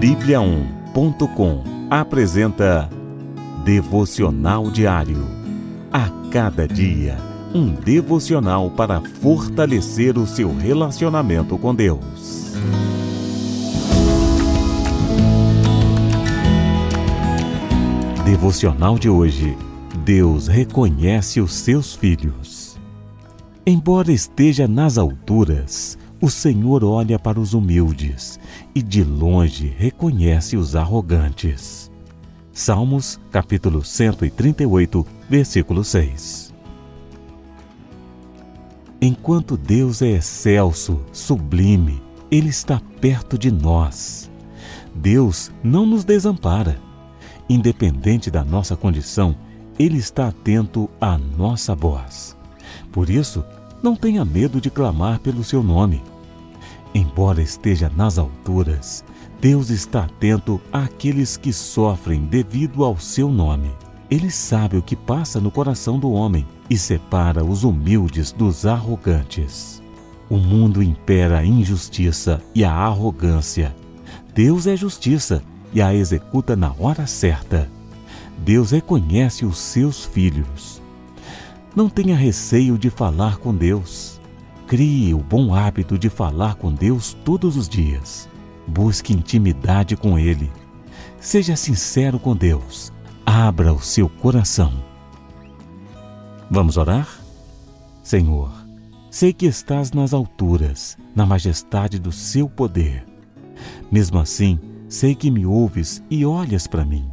Bíblia1.com apresenta Devocional Diário. A cada dia, um devocional para fortalecer o seu relacionamento com Deus. Devocional de hoje. Deus reconhece os seus filhos. Embora esteja nas alturas, o Senhor olha para os humildes e de longe reconhece os arrogantes. Salmos, capítulo 138, versículo 6. Enquanto Deus é excelso, sublime, Ele está perto de nós. Deus não nos desampara. Independente da nossa condição, Ele está atento à nossa voz. Por isso, não tenha medo de clamar pelo seu nome. Embora esteja nas alturas, Deus está atento àqueles que sofrem devido ao seu nome. Ele sabe o que passa no coração do homem e separa os humildes dos arrogantes. O mundo impera a injustiça e a arrogância. Deus é justiça e a executa na hora certa. Deus reconhece os seus filhos. Não tenha receio de falar com Deus. Crie o bom hábito de falar com Deus todos os dias. Busque intimidade com Ele. Seja sincero com Deus. Abra o seu coração. Vamos orar? Senhor, sei que estás nas alturas, na majestade do seu poder. Mesmo assim, sei que me ouves e olhas para mim.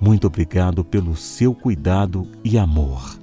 Muito obrigado pelo seu cuidado e amor.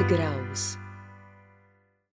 Graus.